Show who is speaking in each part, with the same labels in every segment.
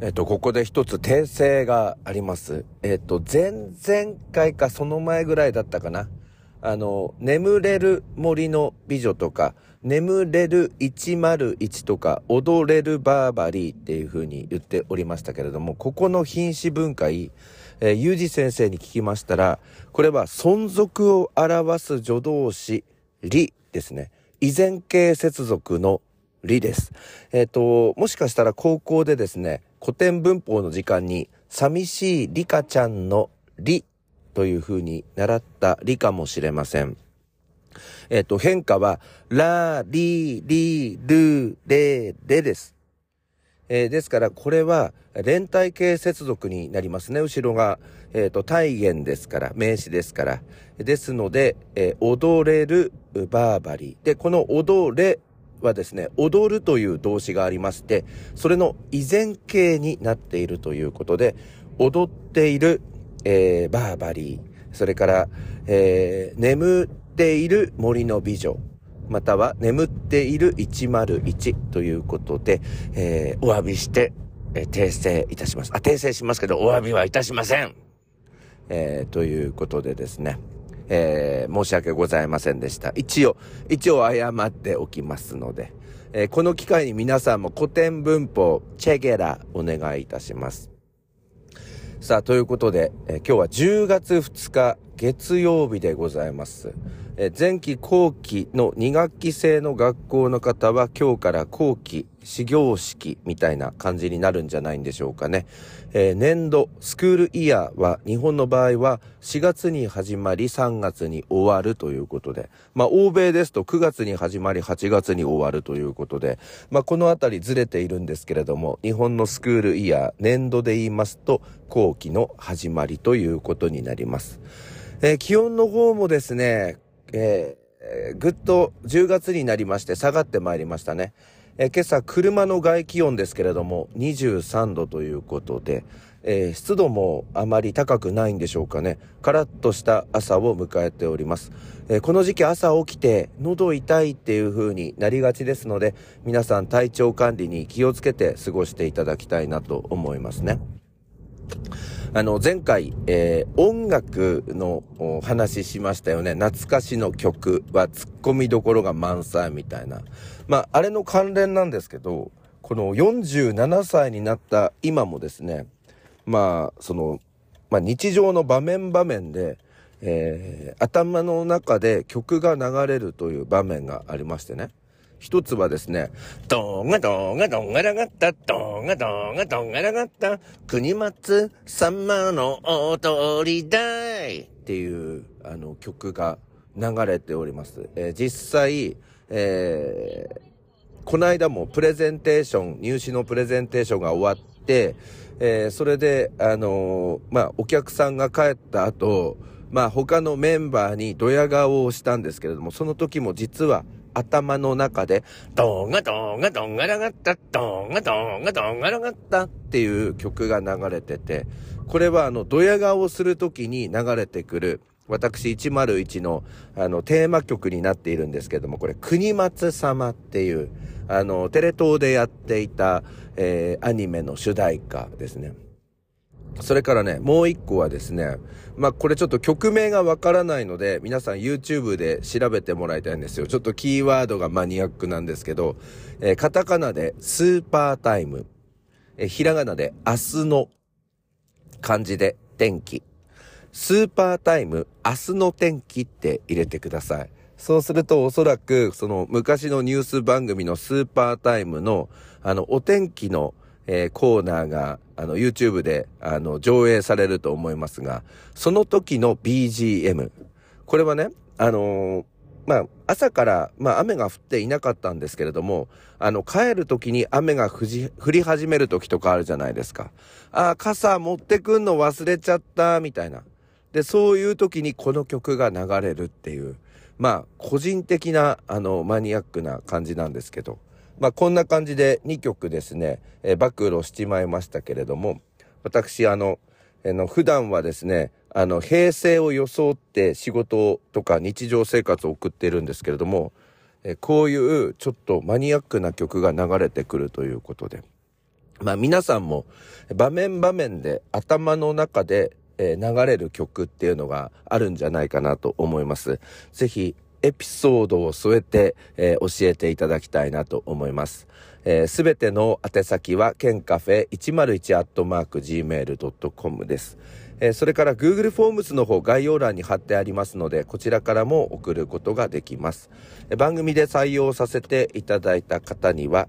Speaker 1: えっと、ここで一つ訂正があります。えっと、前々回かその前ぐらいだったかな。あの、眠れる森の美女とか、眠れる101とか、踊れるバーバリーっていう風に言っておりましたけれども、ここの品詞分解、えー、ゆうじ先生に聞きましたら、これは存続を表す助動詞、りですね。依然形接続のりです。えっ、と、もしかしたら高校でですね、古典文法の時間に、寂しいリカちゃんのりという風に習ったりかもしれません。えっ、ー、と、変化は、ラ、リ、リ、ル、レ、レです。えー、ですから、これは、連帯形接続になりますね。後ろが、えっ、ー、と、体言ですから、名詞ですから。ですので、えー、踊れる、バーバリー。で、この踊れはですね、踊るという動詞がありまして、それの依然形になっているということで、踊っている、えー、バーバリー、それから、えー、眠っている森の美女、または眠っている101ということで、えー、お詫びして、え、訂正いたします。あ、訂正しますけど、お詫びはいたしません。えー、ということでですね。えー、申し訳ございませんでした。一応、一応謝っておきますので、えー、この機会に皆さんも古典文法、チェゲラお願いいたします。さあ、ということで、えー、今日は10月2日月曜日でございます。え前期後期の2学期制の学校の方は今日から後期始業式みたいな感じになるんじゃないんでしょうかね。えー、年度、スクールイヤーは日本の場合は4月に始まり3月に終わるということで、まあ欧米ですと9月に始まり8月に終わるということで、まあこのあたりずれているんですけれども、日本のスクールイヤー、年度で言いますと後期の始まりということになります。えー、気温の方もですね、えー、ぐっと10月になりまして下がってまいりましたね。えー、今朝車の外気温ですけれども23度ということで、えー、湿度もあまり高くないんでしょうかね。カラッとした朝を迎えております。えー、この時期朝起きて喉痛いっていう風になりがちですので、皆さん体調管理に気をつけて過ごしていただきたいなと思いますね。あの、前回、えー、音楽の話しましたよね。懐かしの曲は突っ込みどころが満載みたいな。まあ、あれの関連なんですけど、この47歳になった今もですね、まあ、その、まあ、日常の場面場面で、えー、頭の中で曲が流れるという場面がありましてね。一つはですね、ドンガドンガドンガラガッタ、ドンガドンガドンガラガッタ、国松様の踊り台っていうあの曲が流れております。えー、実際、えー、この間もプレゼンテーション、入試のプレゼンテーションが終わって、えー、それで、あの、まあ、お客さんが帰った後、まあ、他のメンバーにドヤ顔をしたんですけれども、その時も実は、頭の中で、ドンガドンガドンガラガッタ、ドンガドンガドンガラガッタっていう曲が流れてて、これはあの、ドヤ顔をするときに流れてくる、私101のあのテーマ曲になっているんですけども、これ国松様っていう、あの、テレ東でやっていた、えー、アニメの主題歌ですね。それからね、もう一個はですね、まあこれちょっと曲名がわからないので、皆さん YouTube で調べてもらいたいんですよ。ちょっとキーワードがマニアックなんですけど、えー、カタカナでスーパータイム、えー、ひらがなで明日の漢字で天気、スーパータイム明日の天気って入れてください。そうするとおそらくその昔のニュース番組のスーパータイムのあのお天気のえー、コーナーが、あの、YouTube で、あの、上映されると思いますが、その時の BGM。これはね、あのー、まあ、朝から、まあ、雨が降っていなかったんですけれども、あの、帰る時に雨が降り始める時とかあるじゃないですか。ああ、傘持ってくんの忘れちゃった、みたいな。で、そういう時にこの曲が流れるっていう、まあ、個人的な、あの、マニアックな感じなんですけど、まあ、こんな感じで2曲ですね、えー、暴露しちまいましたけれども、私、あの、あの、普段はですね、あの、平成を装って仕事とか日常生活を送っているんですけれども、えこういうちょっとマニアックな曲が流れてくるということで、まあ皆さんも場面場面で頭の中でえ流れる曲っていうのがあるんじゃないかなと思います。ぜひエピソードを添えて、えー、教えていただきたいなと思います。す、えー、べ、ての宛先は、ケンカフェ101アットマーク gmail.com です。えー、それから Google フォームズの方概要欄に貼ってありますので、こちらからも送ることができます。えー、番組で採用させていただいた方には、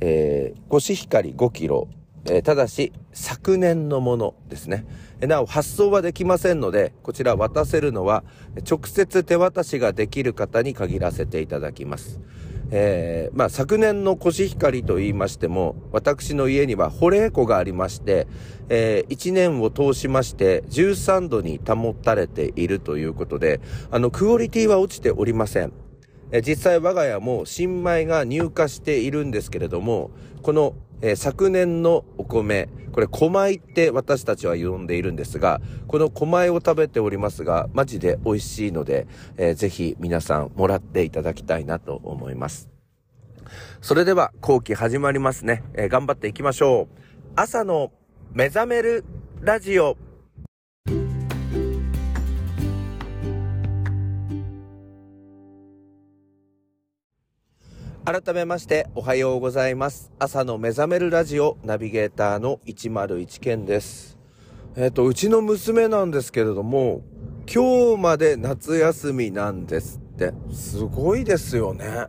Speaker 1: えー、コシヒカリ5キロ、え、ただし昨年のものですね。なお発送はできませんので、こちら渡せるのは直接手渡しができる方に限らせていただきます。えー、まあ昨年のコシヒカリと言いましても、私の家には保冷庫がありまして、えー、1年を通しまして13度に保たれているということで、あの、クオリティは落ちておりません。え実際我が家も新米が入荷しているんですけれども、この、えー、昨年のお米、これ、小米って私たちは呼んでいるんですが、この小米を食べておりますが、マジで美味しいので、えー、ぜひ皆さんもらっていただきたいなと思います。それでは、後期始まりますね。えー、頑張っていきましょう。朝の目覚めるラジオ。改めましておはようございます。朝の目覚めるラジオナビゲーターの101健です。えっ、ー、と、うちの娘なんですけれども、今日まで夏休みなんですって。すごいですよね。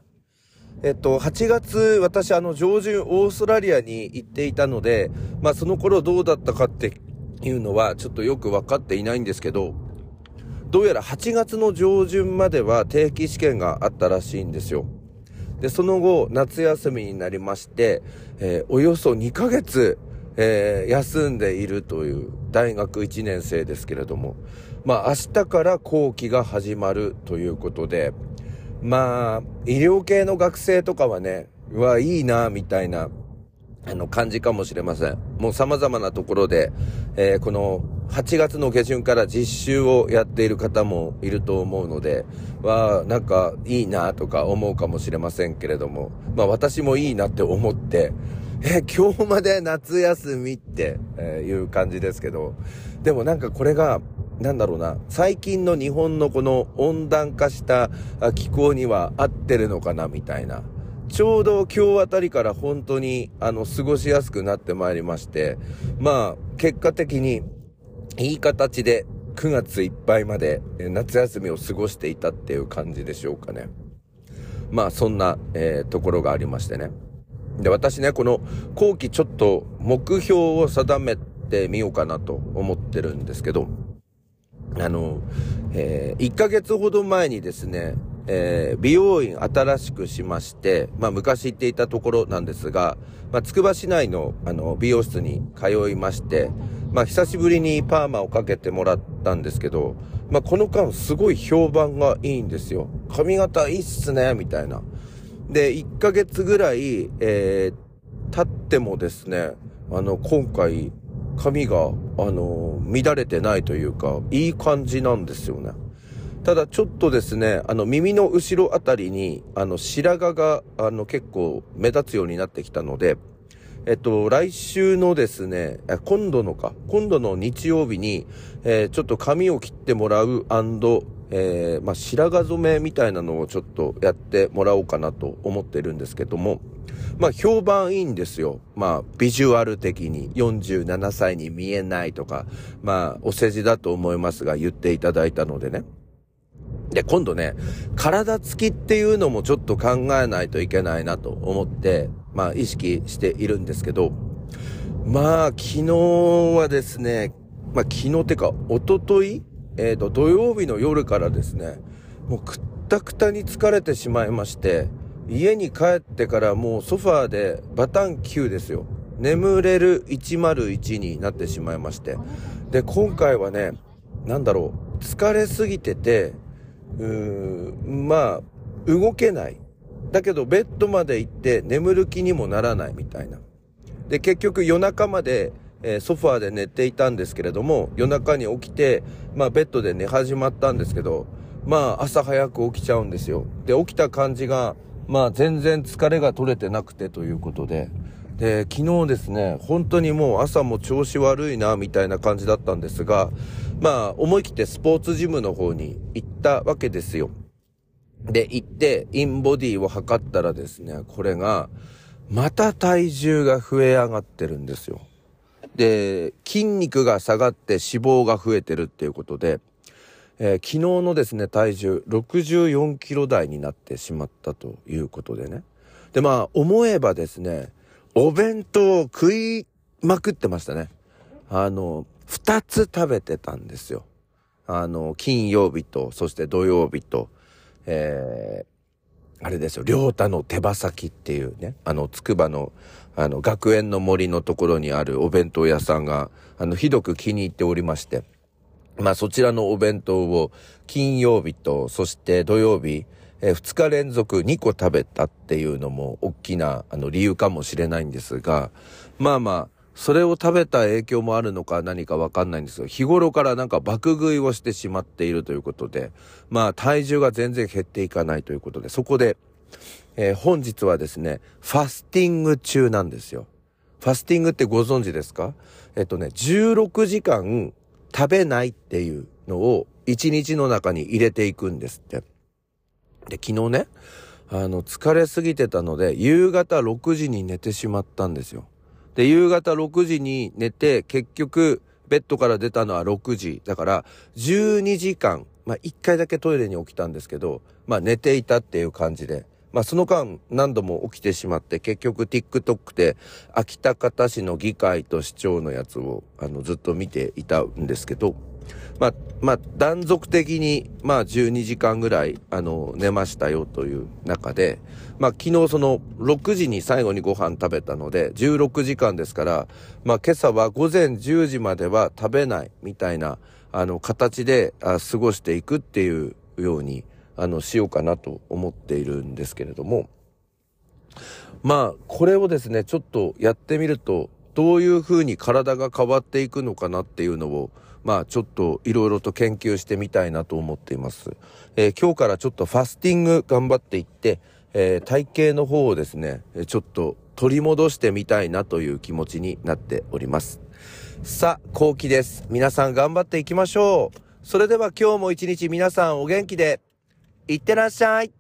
Speaker 1: えっと、8月、私、あの、上旬、オーストラリアに行っていたので、まあ、その頃どうだったかっていうのは、ちょっとよくわかっていないんですけど、どうやら8月の上旬までは定期試験があったらしいんですよ。で、その後、夏休みになりまして、えー、およそ2ヶ月、えー、休んでいるという大学1年生ですけれども、まあ明日から後期が始まるということで、まあ、医療系の学生とかはね、うわ、いいな、みたいな、あの、感じかもしれません。もう様々なところで、えー、この8月の下旬から実習をやっている方もいると思うので、は、なんかいいなとか思うかもしれませんけれども、まあ私もいいなって思って、え、今日まで夏休みって、えいう感じですけど、でもなんかこれが、なんだろうな、最近の日本のこの温暖化した気候には合ってるのかなみたいな。ちょうど今日あたりから本当にあの過ごしやすくなってまいりまして、まあ結果的にいい形で9月いっぱいまで夏休みを過ごしていたっていう感じでしょうかね。まあそんな、えー、ところがありましてね。で、私ね、この後期ちょっと目標を定めてみようかなと思ってるんですけど、あの、えー、1ヶ月ほど前にですね、えー、美容院新しくしまして、まあ昔行っていたところなんですが、まあつくば市内のあの美容室に通いまして、まあ久しぶりにパーマをかけてもらったんですけど、まあこの間すごい評判がいいんですよ。髪型いいっすね、みたいな。で、1ヶ月ぐらい、えー、経ってもですね、あの、今回、髪が、あの、乱れてないというか、いい感じなんですよね。ただちょっとですね、あの耳の後ろあたりに、あの白髪が、あの結構目立つようになってきたので、えっと、来週のですね、今度のか、今度の日曜日に、えー、ちょっと髪を切ってもらうえー、まあ、白髪染めみたいなのをちょっとやってもらおうかなと思ってるんですけども、まあ、評判いいんですよ。まあ、ビジュアル的に47歳に見えないとか、まあ、お世辞だと思いますが言っていただいたのでね。で、今度ね、体つきっていうのもちょっと考えないといけないなと思って、まあ意識しているんですけど、まあ昨日はですね、まあ昨日ってか、おとといえっ、ー、と、土曜日の夜からですね、もうくったくたに疲れてしまいまして、家に帰ってからもうソファーでバタン9ですよ。眠れる101になってしまいまして。で、今回はね、なんだろう、疲れすぎてて、うーん、まあ、動けない。だけど、ベッドまで行って眠る気にもならないみたいな。で、結局夜中まで、えー、ソファーで寝ていたんですけれども、夜中に起きて、まあ、ベッドで寝始まったんですけど、まあ、朝早く起きちゃうんですよ。で、起きた感じが、まあ、全然疲れが取れてなくてということで、で、昨日ですね、本当にもう朝も調子悪いな、みたいな感じだったんですが、まあ、思い切ってスポーツジムの方に行ったわけですよ。で、行って、インボディを測ったらですね、これが、また体重が増え上がってるんですよ。で、筋肉が下がって脂肪が増えてるっていうことで、えー、昨日のですね、体重64キロ台になってしまったということでね。で、まあ、思えばですね、お弁当を食いまくってましたね。あの、二つ食べてたんですよ。あの、金曜日と、そして土曜日と、えー、あれですよ、りょうたの手羽先っていうね、あの、つくばの、あの、学園の森のところにあるお弁当屋さんが、あの、ひどく気に入っておりまして、まあ、そちらのお弁当を金曜日と、そして土曜日、えー、2日連続2個食べたっていうのも大きなあの理由かもしれないんですが、まあまあ、それを食べた影響もあるのか何かわかんないんですが、日頃からなんか爆食いをしてしまっているということで、まあ体重が全然減っていかないということで、そこで、えー、本日はですね、ファスティング中なんですよ。ファスティングってご存知ですか？えっとね、16時間食べないっていうのを1日の中に入れていくんですって。で、昨日ね、あの、疲れすぎてたので、夕方6時に寝てしまったんですよ。で、夕方6時に寝て、結局、ベッドから出たのは6時。だから、12時間、まあ、1回だけトイレに起きたんですけど、まあ、寝ていたっていう感じで。まあ、その間、何度も起きてしまって、結局 TikTok で、秋田方市の議会と市長のやつを、あの、ずっと見ていたんですけど、まあ、まあ、断続的に、まあ、12時間ぐらい、あの、寝ましたよという中で、まあ、昨日その、6時に最後にご飯食べたので、16時間ですから、まあ、今朝は午前10時までは食べないみたいな、あの、形で、あ過ごしていくっていうように、あの、しようかなと思っているんですけれども、まあ、これをですね、ちょっとやってみると、どういうふうに体が変わっていくのかなっていうのを、まあちょっといろいろと研究してみたいなと思っています。えー、今日からちょっとファスティング頑張っていって、えー、体型の方をですね、ちょっと取り戻してみたいなという気持ちになっております。さあ、後期です。皆さん頑張っていきましょう。それでは今日も一日皆さんお元気で、いってらっしゃい。